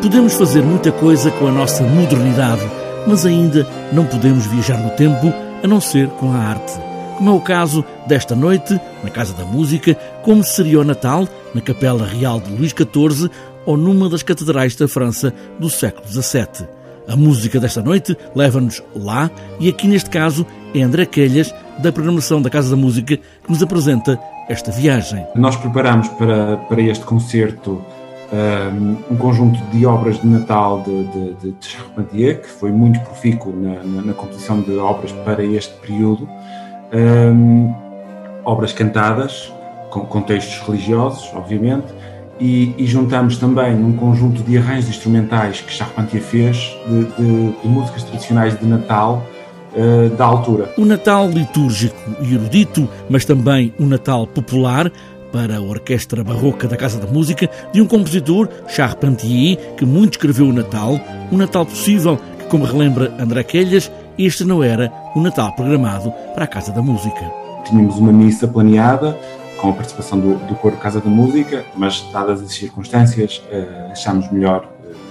Podemos fazer muita coisa com a nossa modernidade, mas ainda não podemos viajar no tempo a não ser com a arte. Como é o caso desta noite, na Casa da Música, como seria o Natal, na Capela Real de Luís XIV ou numa das catedrais da França do século XVII. A música desta noite leva-nos lá e aqui neste caso é André Quelhas, da programação da Casa da Música, que nos apresenta esta viagem. Nós preparamos para, para este concerto um, conjunto de obras de Natal de, de, de, Charpentier, que foi muito profícuo na, na, na, composição de obras para este período. Um, obras cantadas, com, com textos religiosos, obviamente, e, e, juntamos também um conjunto de arranjos instrumentais que Charpentier fez de, de, de músicas tradicionais de Natal uh, da altura. O Natal litúrgico e erudito, mas também o Natal popular, para a Orquestra Barroca da Casa da Música, de um compositor, Charpentier, que muito escreveu o Natal, um Natal possível que, como relembra André Quelhas, este não era o Natal programado para a Casa da Música. Tínhamos uma missa planeada, com a participação do, do Coro Casa da Música, mas dadas as circunstâncias, uh, achámos melhor uh,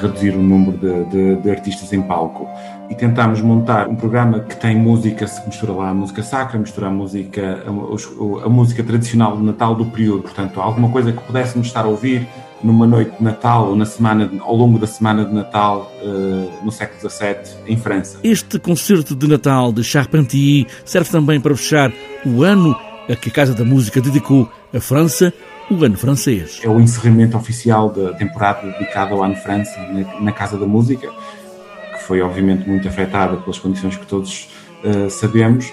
reduzir o número de, de, de, artistas em palco. E tentámos montar um programa que tem música, se mistura lá a música sacra, mistura a música, a, a música tradicional do Natal do período, portanto, alguma coisa que pudéssemos estar a ouvir numa noite de Natal ou na semana, ao longo da semana de Natal uh, no século XVII em França. Este concerto de Natal de Charpentier serve também para fechar o ano a que a Casa da Música dedicou à França o ano francês. É o encerramento oficial da temporada dedicada ao ano França na, Casa da Música, que foi obviamente muito afetada pelas condições que todos uh, sabemos,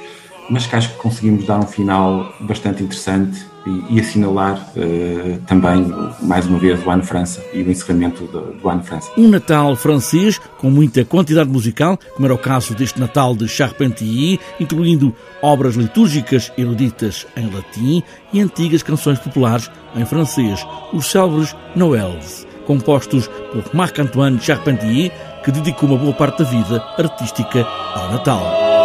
mas que acho que conseguimos dar um final bastante interessante e, e assinalar uh, também, mais uma vez, o Ano França e o encerramento do, do, Ano França. Um Natal francês com muita quantidade musical, como era o caso deste Natal de Charpentier, incluindo obras litúrgicas eruditas em latim e antigas canções populares em francês, os célebres Noëls, compostos por Marc-Antoine Charpentier, que dedicou uma boa parte da vida artística ao Natal.